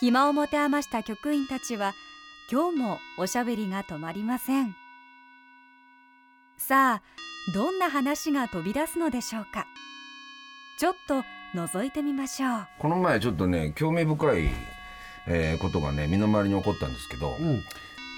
暇を持て余した局員たちは今日もおしゃべりが止まりません。さあどんな話が飛び出すのでしょうか。ちょっと覗いてみましょう。この前ちょっとね興味深い、えーことがね身の回りに起こったんですけど、うん。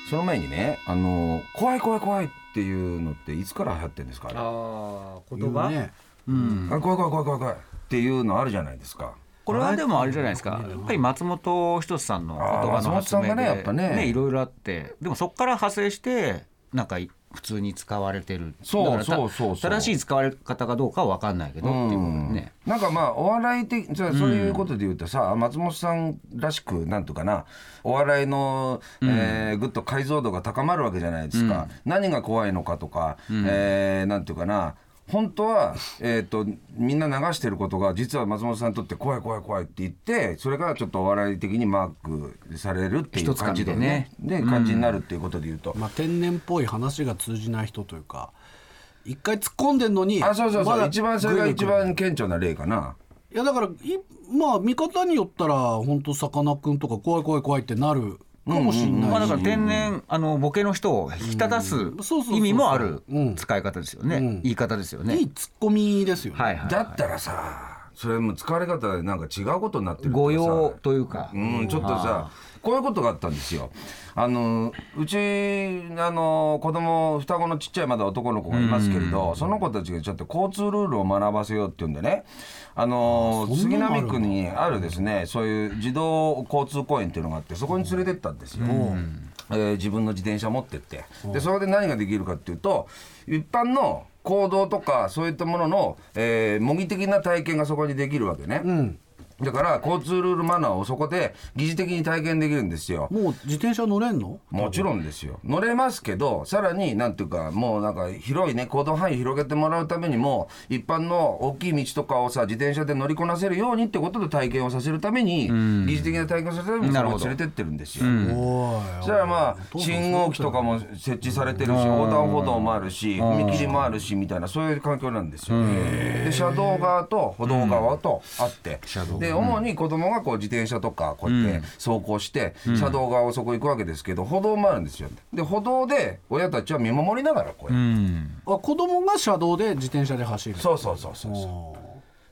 その前にねあの怖い怖い怖いっていうのっていつから流行ってんですかあれ？ああ言うね。うん。あ怖い怖い怖い怖い怖いっていうのあるじゃないですかこれはでもあれじゃないですか、やっぱり松本人志さんの言葉の発明で、ねやっぱね。いろいろあって、でもそこから派生して、なんか普通に使われてる、そうそうそうそう。正しい使われ方かどうかは分かんないけどっていうことでね。なんかまあお笑い的じゃあそういうことで言うとさ、松本さんらしくなんとかなお笑いの、えーぐっと解像度が高まるわけじゃないですか、何が怖いのかとか、えーなんていうかな本当は、えー、とみんな流してることが実は松本さんにとって怖い怖い怖いって言ってそれがちょっとお笑い的にマークされるっていう感じでね。で感じになるっていうことで言うと、まあ天然っぽい話が通じない人というか一回突っ込んでんのにあそうそうそう、まだ一番それが一番顕著な例かな。いやだからいまあ見方によったら本当さかなクンとか怖い怖い怖いってなるかもしれないし、まあ、だから天然あのボケの人を引き立たす意味もあるうん。使い方ですよね、うん。言い方ですよね。いいツッコミですよね、はいはいだったらさそれも使われ方でなんか違うことになってるとかさ。誤用というか、うん、ちょっとさこういうことがあったんですよ。あのうちあの子供双子のちっちゃいまだ男の子がいますけれど、その子たちがちょっと交通ルールを学ばせようっていうんでねあの杉並区にあるですねそういう児童交通公園っていうのがあってそこに連れてったんですよ。えー自分の自転車持ってって。でそれで何ができるかっていうと一般の行動とかそういったものの、えー模擬的な体験がそこにできるわけね。うんだから交通ルールマナーをそこで疑似的に体験できるんですよ。もう自転車乗れんの？もちろんですよ。乗れますけどさらになんていうかもうなんか広いね行動範囲広げてもらうためにも一般の大きい道とかをさ自転車で乗りこなせるようにってことで体験をさせるために疑似的な体験をさせるためにそなるほど。こに連れてってるんですよ。そしたらまあ信号機とかも設置されてるし横断歩道もあるし踏切もあるしみたいなそういう環境なんですよ。で車道側と歩道側とあってで主に子供がこう自転車とかこうやって走行して車道側をそこ行くわけですけど歩道もあるんですよ。で歩道で親たちは見守りながらこうやって。うん。あ子供が車道で自転車で走る。そうそうそうそうそう。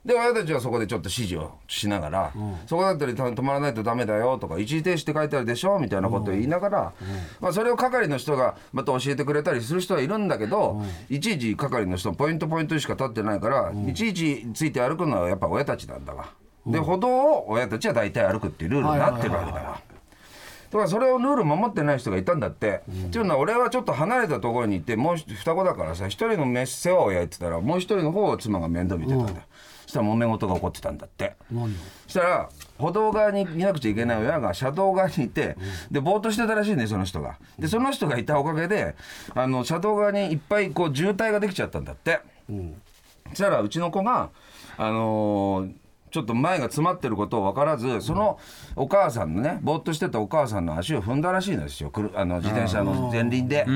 で親たちはそこでちょっと指示をしながら、そこだったら止まらないとダメだよとか一時停止って書いてあるでしょみたいなことを言いながら、まあ、それを係の人がまた教えてくれたりする人はいるんだけど、いちいち係の人ポイントポイントにしか立ってないから、いちいちついて歩くのはやっぱ親たちなんだわ。で歩道を親たちは大体歩くっていうルールになってるわけだわ。だからそれをルール守ってない人がいたんだって。っていうのは俺はちょっと離れたところにいてもう双子だからさ一人の飯世話を焼いてたらもう一人の方を妻が面倒見てたんだよ。そしたら揉め事が起こってたんだって。そしたら歩道側にいなくちゃいけない親が車道側にいてでぼーっとしてたらしいねその人が。でその人がいたおかげであの車道側にいっぱいこう渋滞ができちゃったんだって。そしたらうちの子があのーちょっと前が詰まってることを分からずそのお母さんのねぼーっとしてたお母さんの足を踏んだらしいんですよ。くるあの自転車の前輪で、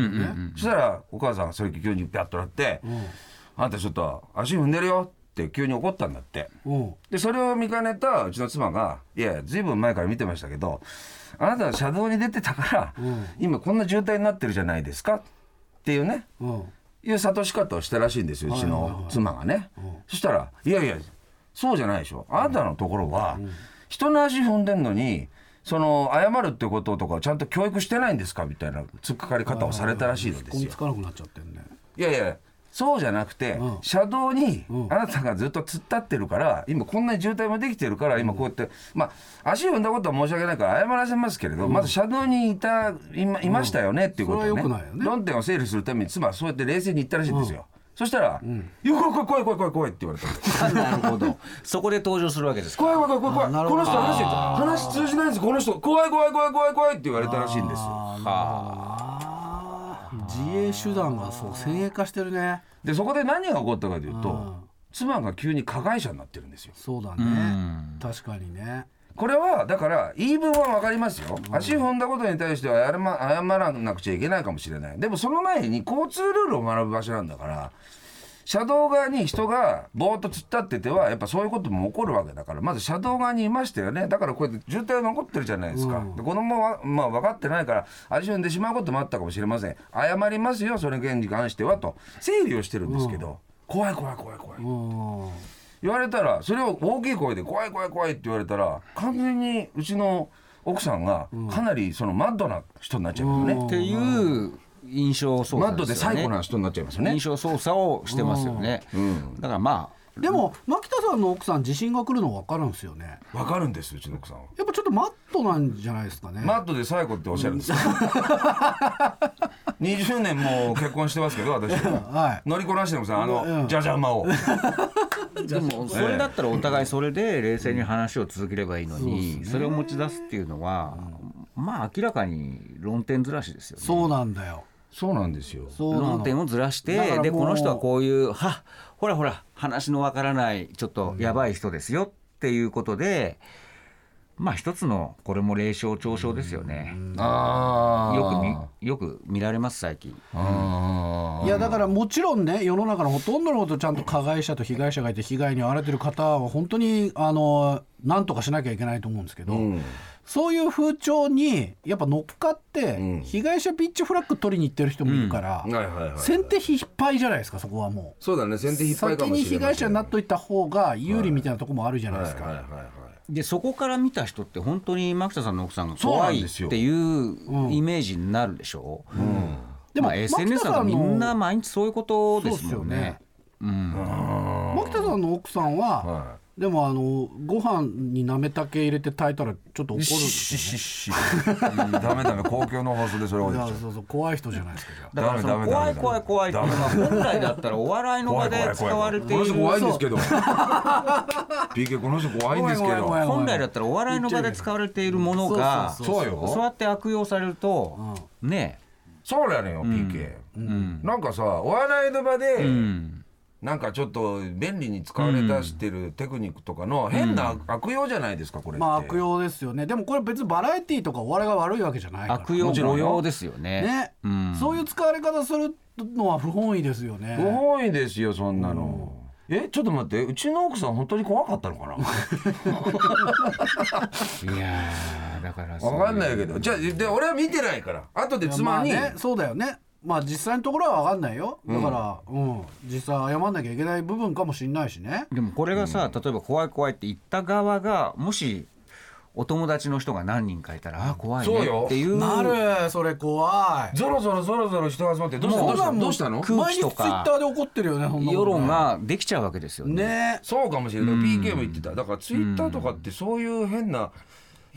そしたらお母さんがそれ急にピャッとなって「あんたちょっと足踏んでるよ」って急に怒ったんだって。うん。でそれを見かねたうちの妻が「いやいやずいぶん前から見てましたけどあなたは車道に出てたから、今こんな渋滞になってるじゃないですか」っていうねうん。いう諭し方をしたらしいんですようちの妻がね。そしたら「いやいやそうじゃないでしょ。あなたのところは人の足踏んでんのにその謝るってこととかをちゃんと教育してないんですか?」みたいな突っかかり方をされたらしいのですよ。つ。かなくなっちゃってんね。いやいやそうじゃなくて、うん。車道にん。あなたがずっと突っ立ってるから今こんなに渋滞もできてるから今こうやって、まあ足踏んだことは申し訳ないから謝らせますけれど、まず車道にいたいまいましたよねっていうことをねそれは良くないよね。論点を整理するために妻はそうやって冷静に言ったらしいんですよ。そしたら「いや怖い怖い怖い怖い怖い怖い」って言われたの なるほど。そこで登場するわけですか。怖い怖い怖い。怖いこの人話話通じないんですこの人。怖い怖い怖い怖い怖いって言われたらしいんですよ。あー。自衛手段がそう先鋭化してるね。でそこで何が起こったかといううん。と妻が急に加害者になってるんですよ。そうだね。ん。確かにねこれはだから言い分は分かりますよ、足踏んだことに対しては謝らなくちゃいけないかもしれない。でもその前に交通ルールを学ぶ場所なんだから車道側に人がぼーっと突っ立っててはやっぱそういうことも起こるわけだからまず車道側にいましたよね。だからこうやって渋滞が残ってるじゃないですか、で子供はまあ分かってないから足踏んでしまうこともあったかもしれません。謝りますよそれ件に関してはと。整理をしてるんですけど、怖い怖い怖い怖い。うん言われたらそれを大きい声で「怖い怖い怖い」って言われたら完全にうちの奥さんがかなりそのマッドな人になっちゃいますよね、っていう印象操マッドで作ですよね。最高な人になっちゃいますよね。印象操作をしてますよね、だからまでも牧田さんの奥さん地震が来るの分かるんですよね。わかるんですうちの奥さんは。やっぱちょっとマットなんじゃないですかね。マッドで最高っておっしゃるんですよ。20年もう結婚してますけど私。は乗りこなしてますあうのんじゃじゃ馬を。あでもそれだったらお互いそれで冷静に話を続ければいいのにそれを持ち出すっていうのはまあ明らかに論点ずらしですよね。そうなんだよ。そうなんですよ。論点をずらしてでこの人はこういうはほらほら話のわからないちょっとやばい人ですよっていうことで、まあ一つのこれも霊障嘲笑ですよね、ああよく見よく見られます最近。あいやだからもちろんね世の中のほとんどのことちゃんと加害者と被害者がいて被害に遭われてる方は本当にあの何とかしなきゃいけないと思うんですけど、うん。そういう風潮にやっぱ乗っかって、うん。被害者ピッチフラッグ取りに行ってる人もいるから、先手必敗じゃないですかそこはもそうだね先手う引っ張りか先もしれないに被害者になっといた方が有利みたいなところもあるじゃないですか、はいはいはいはいでそこから見た人って本当に牧田さんの奥さんがそうな怖いんですよ。っていうイメージになるでしょ？う、でもまあ、SNS なんかみんな毎日そういうことですもんね。ね。うん。牧田さんの奥さんは、はでもあのご飯になめたけ入れて炊いたらちょっと怒るんですししよしダメダメ。公共の放送でそれをね言っちゃういやそうそう。怖い人じゃないですかじゃあ。だからそのダメダメ。怖い怖い怖いっていうのは本来だったらお笑いの場で使われている。この人怖いんですけど。PK この人怖いんですけど。本来だったらお笑いの場で使われているものがそうそうよ。そうやって悪用されるとねそうやねんよ PK うん。なんかさお笑いの場うでんなんかちょっと便利に使われ出してるテクニックとかの変な悪用じゃないですかこれって。まあ悪用ですよね。でもこれ別にバラエティーとかお笑いが悪いわけじゃないから。悪用誤用ですよね。ね、うん。そういう使われ方するのは不本意ですよね。不本意ですよそんなの。えちょっと待って。うちの奥さん本当に怖かったのかな？いやーだからわかんないけど。じゃあで俺は見てないから。後で妻に、まあね、そうだよねまあ実際のところは分かんないよ。だから、うん。実際謝んなきゃいけない部分かもしれないしね。でもこれがさ、例えば怖い怖いって言った側がもしお友達の人が何人かいたらあー怖いそうよ。ねっていうなるそれ怖い。ゾロゾロゾロゾロ人が集まってどうしたどうしたどうしたの？空気とか毎日ツイッターで怒ってるよねそん世論ができちゃうわけですよね。ね。そうかもしれない、PK も言ってた。だからツイッターとかってそういう変な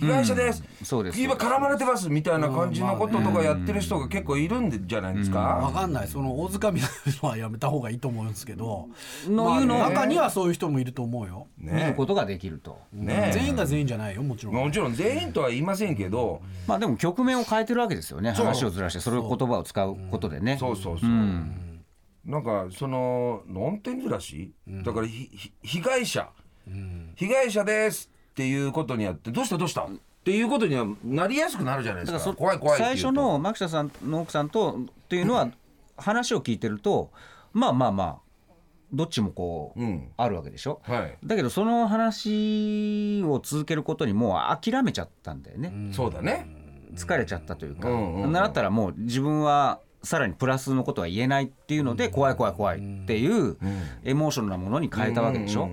被害者です、そうです。今絡まれてますみたいな感じのこととかやってる人が結構いるんじゃないです分か、かんない。その大塚みたいなのはやめた方がいいと思うんですけど。のいうのをまあ中にはそういう人もいると思うよ、見るねことができると。ね。全員が全員じゃないよもちろん、もちろん全員とは言いませんけど、まあでも局面を変えてるわけですよね。話をずらしてそれを言葉を使うことでね。そう。そう。そう、ん。なんかその論点ずらし、だからひひ被害者、被害者ですっていうことにあってどうしたどうした？っていうことにはなりやすくなるじゃないですか。怖い怖いって最言うと。初の牧田さんの奥さんとっていうのは話を聞いてるとまあまあまあどっちもこう、うん。あるわけでしょ？はい、だけどその話を続けることにもう諦めちゃったんだよね、そうだね。疲れちゃったというか、うんうんうん。なんだったらもう自分はさらにプラスのことは言えないっていうので、怖い怖い怖いっていうエモーショナルなものに変えたわけでしょ、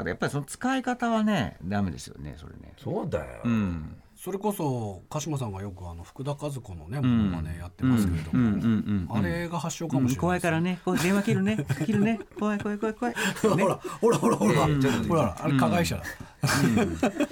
うんうんうんうんだやっぱりその使い方はねダメですよねそれね。そうだよ、うん。それこそ鹿島さんがよくあの福田和子のねものまねやってますけれども、あれが発祥かもしれないです怖いからね。電話切るね。切るね。怖い怖い怖い怖い、ねほらほらほらほら。ほらえーほら。あれ加害者だ、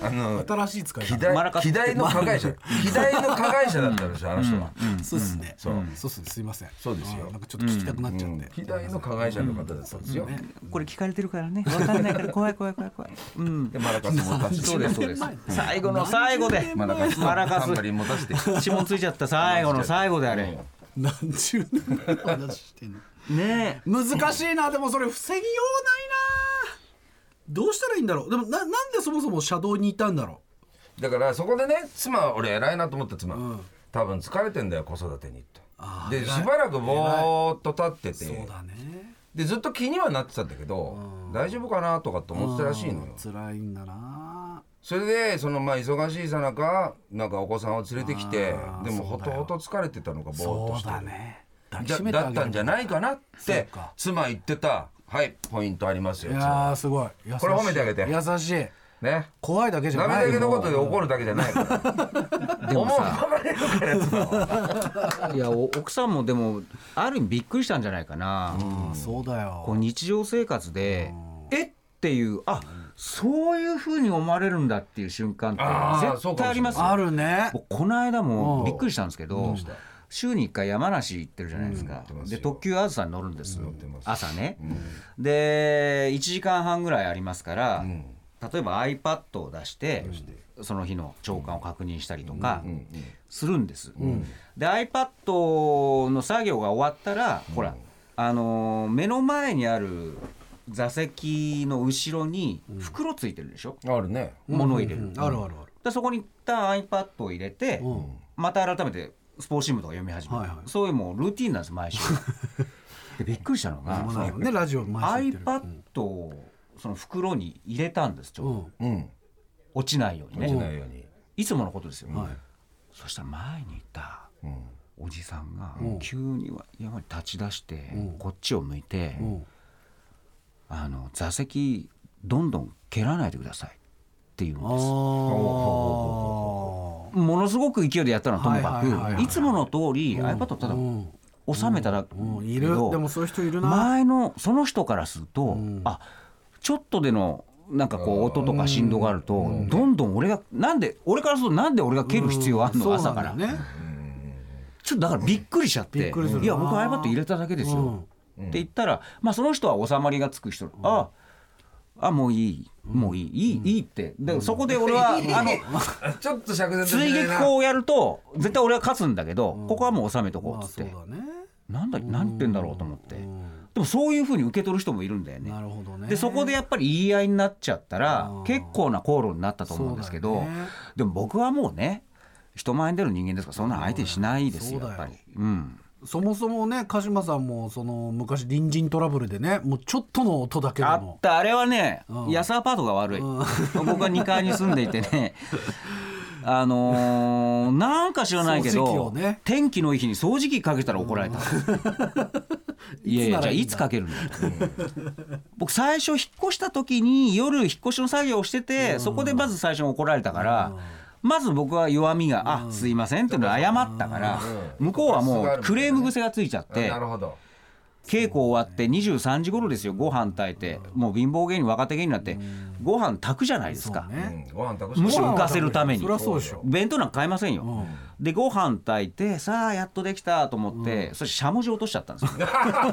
あの新しい使い方。希代の加害者。希代の加害者だったんですよあの人は。そうですね。そう。そうっすね。すいません。そうですよ。ん。なんかちょっと聞きたくなっちゃって。希代の加害者の方だったん。ですよこれ聞かれてるからね。分かんないから怖い怖い怖い怖い。うん。でマラカス持たせて。そうですそうです。最後の最後で。マラカスマラカス。持たせて。指紋ついちゃった。最後の最後であれ。何十年前の話してんの。ね難しいな。でもそれ防ぎようないなどうしたらいいんだろう？でもななんでそもそも車道にいたんだろだからそこでね妻は俺偉いなと思った妻、ん。多分疲れてんだよ子育てにとであー偉い。しばらくぼーっと立ってうそうてだね。でずっと気にはなってたんだけど大丈夫かなとかって思ってたらしいのよ。うん。辛いんだな。それでそのまあ忙しいさなかなんかお子さんを連れてきてあーでもほそうだよ。とほと疲れてたのかぼーっそうとして。るだね。抱きじゃしめてあげるだったんじゃないかなっそうてか。妻言ってたはいポイントありますよいやーすごい。これ褒めてあげて。優しい。ね。怖いだけじゃない。なめだけのことで怒るるだけじゃないから思うでもさいやお奥さんもでもある意味びっくりしたんじゃないかな、そうだよ。こう日常生活でえっていうあそういうふうに思われるんだっていう瞬間って絶対ありますよ。あるね。僕この間もうん。びっくりしたんですけど週に1回山梨行ってるじゃないですか、ってますよ。で特急あずさに乗るんです、乗ってます。朝ね、で1時間半ぐらいありますから、ん。例えば iPad を出してその日の朝刊を確認したりとかうんうんするんです、で iPad の作業が終わったら、ほらあのー目の前にある座席の後ろに袋ついてるでしょ、あるね。物を入れる、うんあるあるある。でそこに一旦 iPad を入れて、うん。また改めてスポーツ新聞とか読み始める、はいはい。そういうもうルーティンなんです毎週。でびっくりしたのがねラジオ iPad をその袋に入れたんですちょうど、うん。うん。落ちないようにね、しないように。いつものことですよ、はい。そしたら前にいたうん。おじさんがうん。急に山に立ち出して、うん。こっちを向いて、うん。あの座席どんどん蹴らないでください。っていうんあです。ーものすごく勢いでやったのはともかくいつもの通り iPad をただうん。収めたらうん。いる。でもそういう人いるな。前のその人からすると、ん。あちょっとでのなんかこう音とか振動があると、どんどん俺がなんで俺からするとなんで俺が蹴る必要あるの、朝から、ちょっとだからびっくりしちゃっていや僕 iPad 入れただけですよ、って言ったら、まあ、その人は収まりがつく人、ああもういい。もういい、いいいいって。でそこで俺は あの ちょっと釈然追撃砲をやると絶対俺は勝つんだけど、ここはもう収めとこまあうっつって、そうだね。なんだ何言ってんだろうと思って、うん。でもそういうふうに受け取る人もいるんだよね。なるほどね。でそこでやっぱり言い合いになっちゃったらうん。結構な口論になったと思うんですけど、ね。でも僕はもうね人前に出る人間ですからそんなの相手にしないですよ。やっぱり。うんそもそもね鹿島さんもその昔隣人トラブルでねもうちょっとの音だけであもった。あれはね、うん。安アパートが悪い、うん。僕は2階に住んでいてね。あのーなんか知らないけど、をね。天気のいい日に掃除機かけたら怒られた、いやいやじゃあいつかけるんだよ僕最初引っ越した時に夜引っ越しの作業をしてて、そこでまず最初に怒られたから、まず僕は弱みが「あすいません」っていうのを謝ったから、向こうはもうクレーム癖がついちゃってなるほど稽古終わって23時頃ですよご飯炊いて。もう貧乏芸人若手芸人になって。ご飯炊くじゃないですか。むし。ろ浮かせるために。そりゃそうでしょ。弁当なんか買えませんよ、でご飯炊いてさあやっとできたと思って、そしてしゃもじ落としちゃったんですよ。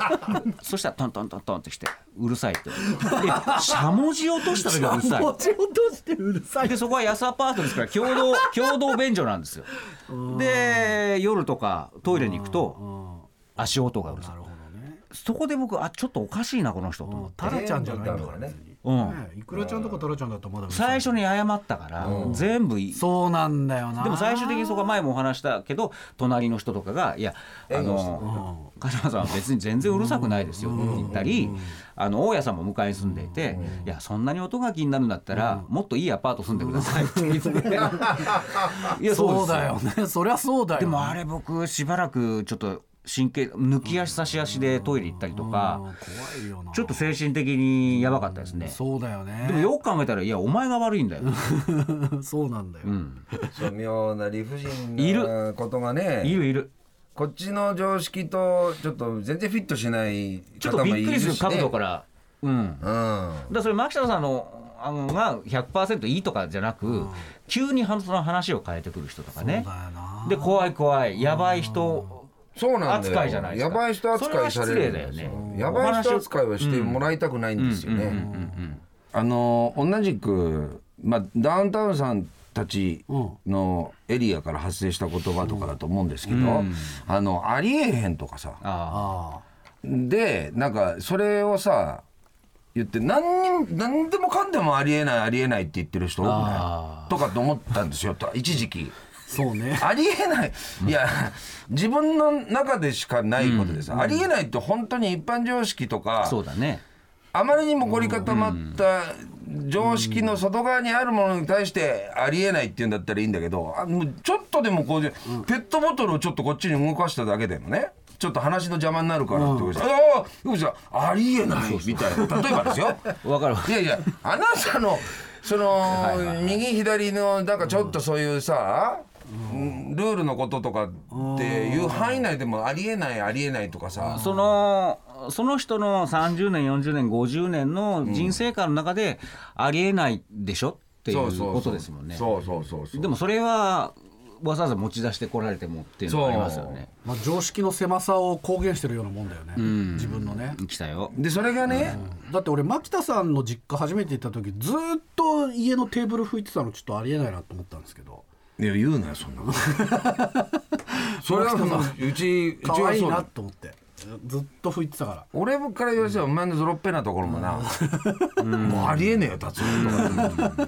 そしたらトントントントンってきてうるさいって。えしゃもじ落とした時がうるさい。持ち落としてうるさい。でそこは安アパートですから共同 共同便所なんですよ。で夜とかトイレに行くと足音がうるさい。なるほど。ねそこで僕あちょっとおかしいなこの人と思って、タラちゃんじゃないんだからね。うん。ねいくらちゃんとかタラちゃんだったらまだ最初に謝ったから、全部いい。そうなんだよな。でも最終的にそこは前もお話したけど隣の人とかが「いやあの鹿島さんは別に全然うるさくないですよ」って言ったりあの大家さんも向かいに住んでいて「いやそんなに音が気になるんだったらもっといいアパート住んでください」って言って。い やそうだよね。そりゃそうだよでもあれ僕しばらくちょっと神経抜き足差し足でトイレ行ったりとうん。か怖いよな。ちょっと精神的にやばかったですね。そうだよね。でもよく考えたらいやお前が悪いんだよ、そうなんだよ。うん、そう妙な理不尽いなことがね。いるいる。こっちの常識とちょっと全然フィットしないちょっとびっくりする角度らから。うん。うん。だからそれ牧田さんのあのが100%いいとかじゃなく、急にその話を変えてくる人とかね。で怖い怖い。やばい人、そうなんだよ。扱いじゃないですか。やばい人扱いされる。んそれは失礼だよね。やばい人扱いはしてもらいたくないんですよね。あの同じく、まあ、ダウンタウンさんたちのエリアから発生した言葉とかだと思うんですけど、あのありえへんとかさ。でなんかそれをさ言って何に何でもかんでもありえないありえないって言ってる人多くない？とかと思ったんですよ。と一時期。そうね。ありえない。いや自分の中でしかないことです、ありえないって本当に一般常識とかあそうだね。あまりにも凝り固まった常識の外側にあるものに対してありえないっていうんだったらいいんだけどあもうちょっとでもこうでペットボトルをちょっとこっちに動かしただけでもねちょっと話の邪魔になるからってことで、ああ福士さんありえないみたいな。例えばですよ。わかるいやいやあなたのその右左のなんかちょっとそういうさ、うんルールのこととかっていう範囲内でもありえないありえないとかさ、そのその人の30年40年50年の人生観の中でありえないでしょ？っていうことですもんね。そうそうそう。そうでもそれはわざわざ持ち出してこられてもっていうのがありますよね。まあ、常識の狭さを公言してるようなもんだよね、自分のね。来たよ。でそれがね、だって俺牧田さんの実家初めて行った時ずーっと家のテーブル拭いてたのちょっとありえないなと思ったんですけどいや言うなよそんなこと。それはもううちうち可愛いなはそうだと思ってずっと拭いてたから。俺から言わせばお前のゾロッペなところもな、もうありえねえよ達夫とか、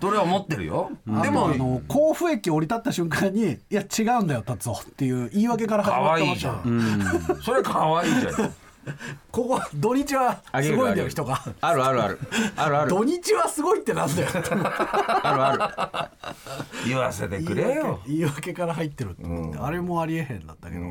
それは思ってるよ、ででももあの甲府駅降り立った瞬間に「いや違うんだよ達夫」っていう言い訳から始ま可愛いじってましたよ。ゃん、それ可愛いじゃん ここ土日はすごいんだよ人が。あるあるある。あるある。土日はすごいってなんだよ。あるあ言わせてくれよ。言い訳から入ってるって思って、あれもありえへんだったけど、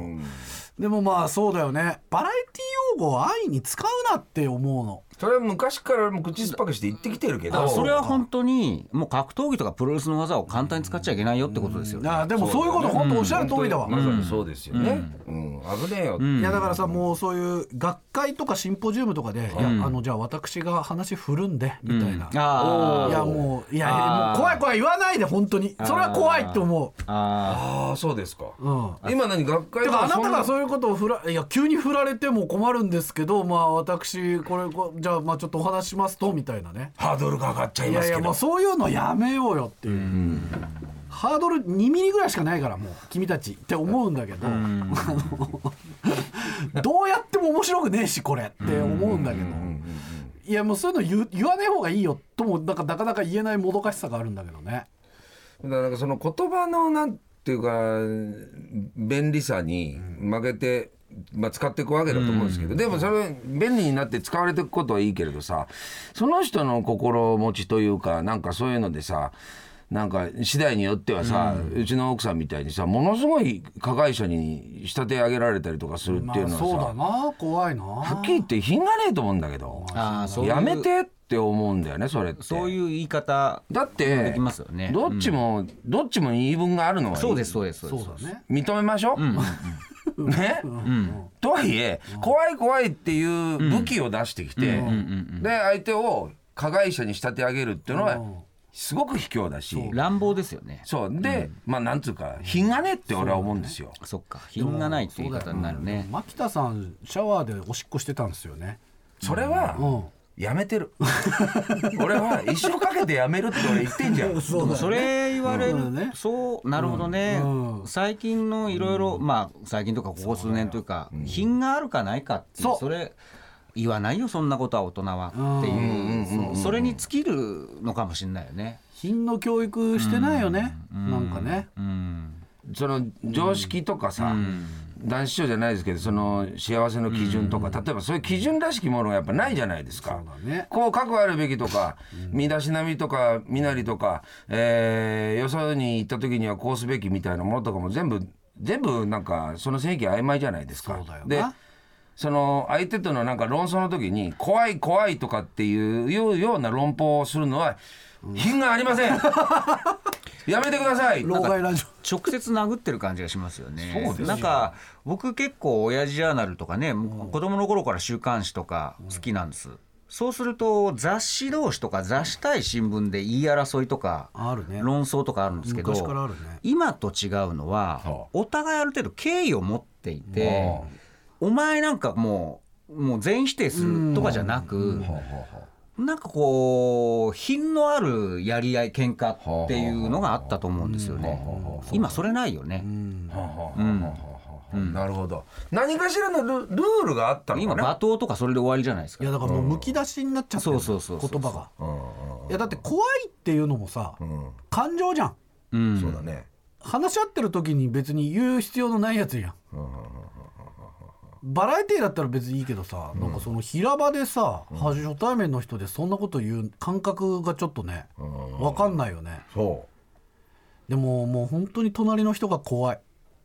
でもまあそうだよね。バラエティ用語を安易に使うなって思うのそれは昔からもう口酸っぱくして言ってきてるけど。るそれは本当にもう格闘技とかプロレスの技を簡単に使っちゃいけないよってことですよね。あでもそういうこと本当おっしゃる通りだわ、まさにそうですよね、うん。危ねえよ、いやだからさもうそういう学会とかシンポジウムとかで、いやあのじゃあ私が話振るんでみたいな、あいやもういやもう怖い怖い言わないで本当に。それは怖いって思あああそうですか、う。うん。今何学会てかあなたがうそういうことを振らいや急に振られても困るんですけどまあ私これこじゃあまあちょっとお話しますとみたいなね。ハードルが上がっちゃいいやいやますけどもうそういうのやめようよっていう、ハードル2ミリぐらいしかないからもう君たちって思うんだけど、あのどうやっても面白くねえしこれって思うんだけど、いやもうそういうの言う言わねえ方がいいよともなんかなかなか言えないもどかしさがあるんだけどね。だからなんかその言葉のなんていうか便利さに負けて、まあ、使っていくわけだと思うんですけど、でもそれ便利になって使われていくことはいいけれどさその人の心持ちというかなんかそういうのでさなんか次第によってはさ、うちの奥さんみたいにさものすごい加害者に仕立て上げられたりとかするっていうのはさ、そうだな怖いな。はっきり言って品がねえと思うんだけどやめてって思うんだよねそれって。そういう言い方だってできますよね。どっちも、どっちも言い分があるのはそうですそうですそうです。ね。認めましょう、ね、とはいえ怖い怖いっていう武器を出してきて、で相手を加害者に仕立て上げるっていうのはすごく卑怯だし、乱暴ですよね。そう。で、まあなんつうか品がねって俺は思うんですよ。そっか。品がないっていう言い方になるね。牧田さんシャワーでおしっこしてたんですよね。それは、うん。やめてる。俺は一生かけてやめるって俺言ってんじゃん。そね。それ言われる、そうだね。そうなるほどね、うん最近のいろいろまあ最近とかここ数年というか品があるかないかっていうそう。それ言わないよそんなことは大人はっていう。それに尽きるのかもしれないよね。品の教育してないよね。なんかね。うん。その常識とかさ、男子賞じゃないですけどその幸せの基準とか、例えばそういう基準らしきものがやっぱないじゃないですか。そうだね。こう覚悟あるべきとか、身だしなみとか身なりとか、えーよそに行った時にはこうすべきみたいなものとかも全部全部なんかその正義曖昧じゃないですか。でその相手とのなんか論争の時に怖い怖いとかっていういうような論法をするのは品がありません。やめてください。老害ラジ直接殴ってる感じがしますよね。そうですよ。なんか僕結構親父ジャーナルとかね、子供の頃から週刊誌とか好きなんです。そうすると雑誌同士とか雑誌対新聞で言い争いとかあるね。論争とかあるんですけど昔からあるね。今と違うのははあ。お互いある程度敬意を持っていてお前なんかもうもう全否定するとかじゃなくなんかこう品のあるやり合い喧嘩っていうのがあったと思うんですよね。今それないよね。なるほど何かしらのルルールがあったの今かな。罵倒とかそれで終わりじゃないですか。いやだからもうむき出しになっちゃってるそうそうそうそう言葉が。いやだって怖いっていうのもさ感情じゃん。うん。そうだね。話し合ってる時に別に言う必要のないやつやんバラエティーだったら別にいいけどさ、なんかその平場でさ、初対面の人でそんなこと言う感覚がちょっとね、分かんないよね。そでももう本当に隣の人が怖い。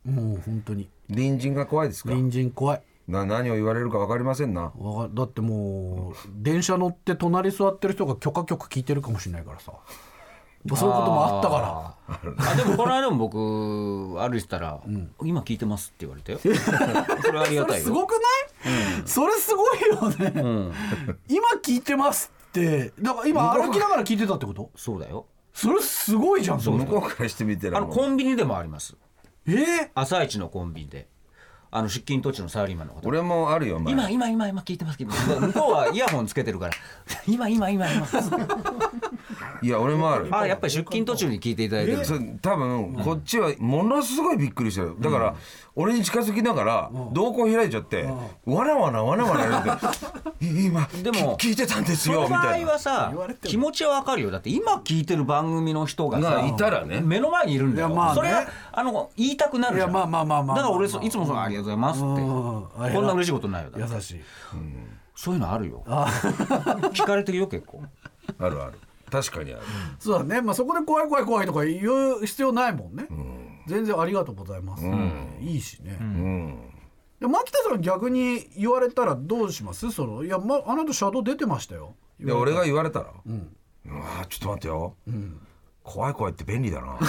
もう本当に。う隣人が怖いですか？隣人怖い。な何を言われるか分かりませんな。だってもう電車乗って隣座ってる人が許可局聞いてるかもしれないからさそういうこともあったから。あでもこの間も僕歩いてたら「今聞いてます」って言われたよ。それはありがそたいよ。れすごくない、それすごいよね、うん。今聞いてますって。だから今歩きながら聞いてたってこと？そうだよ。それすごいじゃん。それ向こうからしてみてらあのコンビニでもあります。えー、朝一のコンビニであの出勤途中のサラリーマンの方。俺もあるよ前。今今今今聞いてます聞いてます向こうはイヤホンつけてるから。今今今今。いや俺もある。あやっぱり出勤途中に聞いていただいてる。それ多分こっちはものすごいびっくりしてる。だから俺に近づきながら瞳孔開いちゃってわなわなわなわなやって。今でも聞いてたんですその場よみたいな。合はさ言われても。気持ちはわかるよ。だって今聞いてる番組の人がさがいたらね。目の前にいるんだよ、まあね。それはあの言いたくなるじゃん。いやまあまあまあまあだから俺そいつもそのありがとうございますって。うんこんな嬉しいことないよ優しい。そういうのあるよ。聞かれてるよ結構。あるある。確かにある。そうだね。まあそこで怖い怖い怖いとか言う必要ないもんね、全然ありがとうございます、いいしね、うん。で牧田さん逆に言われたらどうします？そのいや、ま、あなたシャドウ出てましたよ。で俺が言われたら「うわちょっと待ってよ、怖い怖いって便利だな」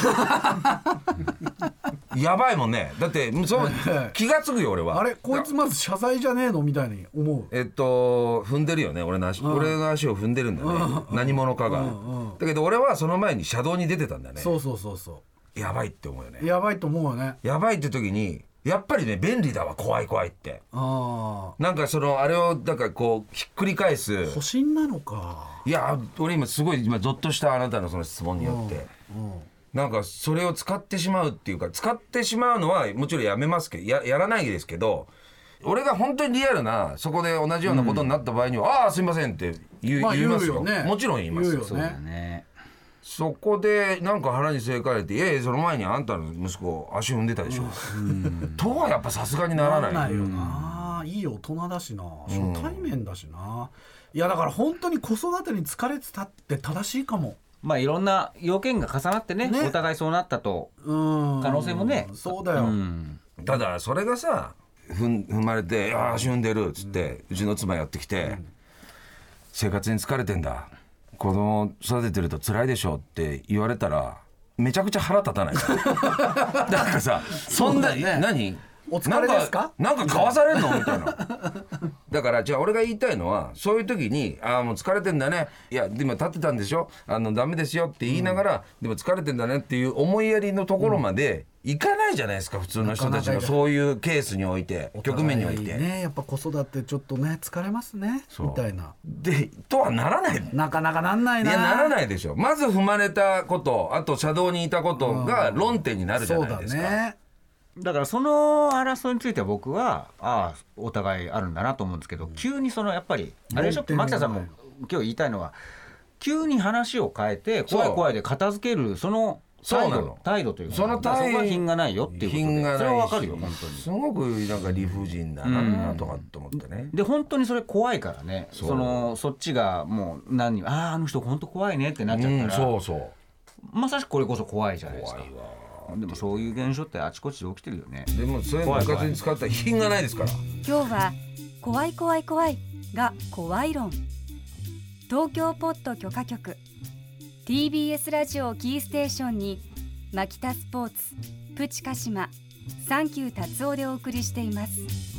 やばいもんね。だってそう気が付くよ俺は。あれこいつまず謝罪じゃねえの？みたいに思う。えっと踏んでるよね俺の足、俺の足を踏んでるんだよね、何者かが、だけど俺はその前に車道に出てたんだよね。そうそうそうそやばいって思うよね。うやばいと思うよね。やばいって時にやっぱりね便利だわ怖い怖いって。ああなんかそのあれをなんかこうひっくり返す。保身なのか。いや俺今すごい今ゾッとしたあなたのその質問によって、なんかそれを使ってしまうっていうか使ってしまうのはもちろんやめますけどややらないですけど俺が本当にリアルなそこで同じようなことになった場合には「ああすいません」って言,、まあ言いますよ。言うよねもちろん言いますよ。言うよそうだねそこでなんか腹に据えかれて「いやいやその前にあんたの息子足踏んでたでしょ」とはやっぱさすがにならない。ならないよな、いい大人だしな。初対面だしな、いやだから本当に子育てに疲れてたって正しいかも。まあいろんな要件が重なってねね。お互いそうなったとうん。可能性もね。そうだよ、うん。ただそれがさ踏ん踏まれて「いや足踏んでる」っつって、うちの妻やってきて、生活に疲れてんだ子供育ててると辛いでしょ」って言われたらめちゃくちゃ腹立たない。なんかさそんな、ね。何？お疲れですか？なんかか買わされんの？みたいな。だからじゃあ俺が言いたいのはそういう時に「ああもう疲れてんだね。いやでも立ってたんでしょ？あのダメですよ」って言いながら、でも疲れてんだねっていう思いやりのところまでいかないじゃないですか普通の人たちのそういうケースにおいて局面において。ねやっぱ子育てちょっとね疲れますねそう。みたいな。でとはならないなかなかなんないな。いやならないでしょ。まず踏まれたことあと車道にいたことが論点になるじゃそうだないですか、ねだからその争いについては僕はああお互いあるんだなと思うんですけど、急にそのやっぱりあれでしょ？牧田さんも今日言いたいのは急に話を変えて怖い怖いで片付けるその態度態度というかその態そこは品がないよっていうことで。それはわかるよ本当に。すごくなんか理不尽だなとかって思ってね、で本当にそれ怖いからね。そのそっちがもう何あああの人本当怖いねってなっちゃうんったら、そうそう。まさしくこれこそ怖いじゃないですか。怖いわでもそういう現象ってあちこちで起きてるよね。でもそういうの部活に使ったら品がないですから。今日は怖い怖い怖いが怖い論。東京ポット許可局。TBS ラジオをキーステーションにマキタスポーツプチカシマサンキュー達夫でお送りしています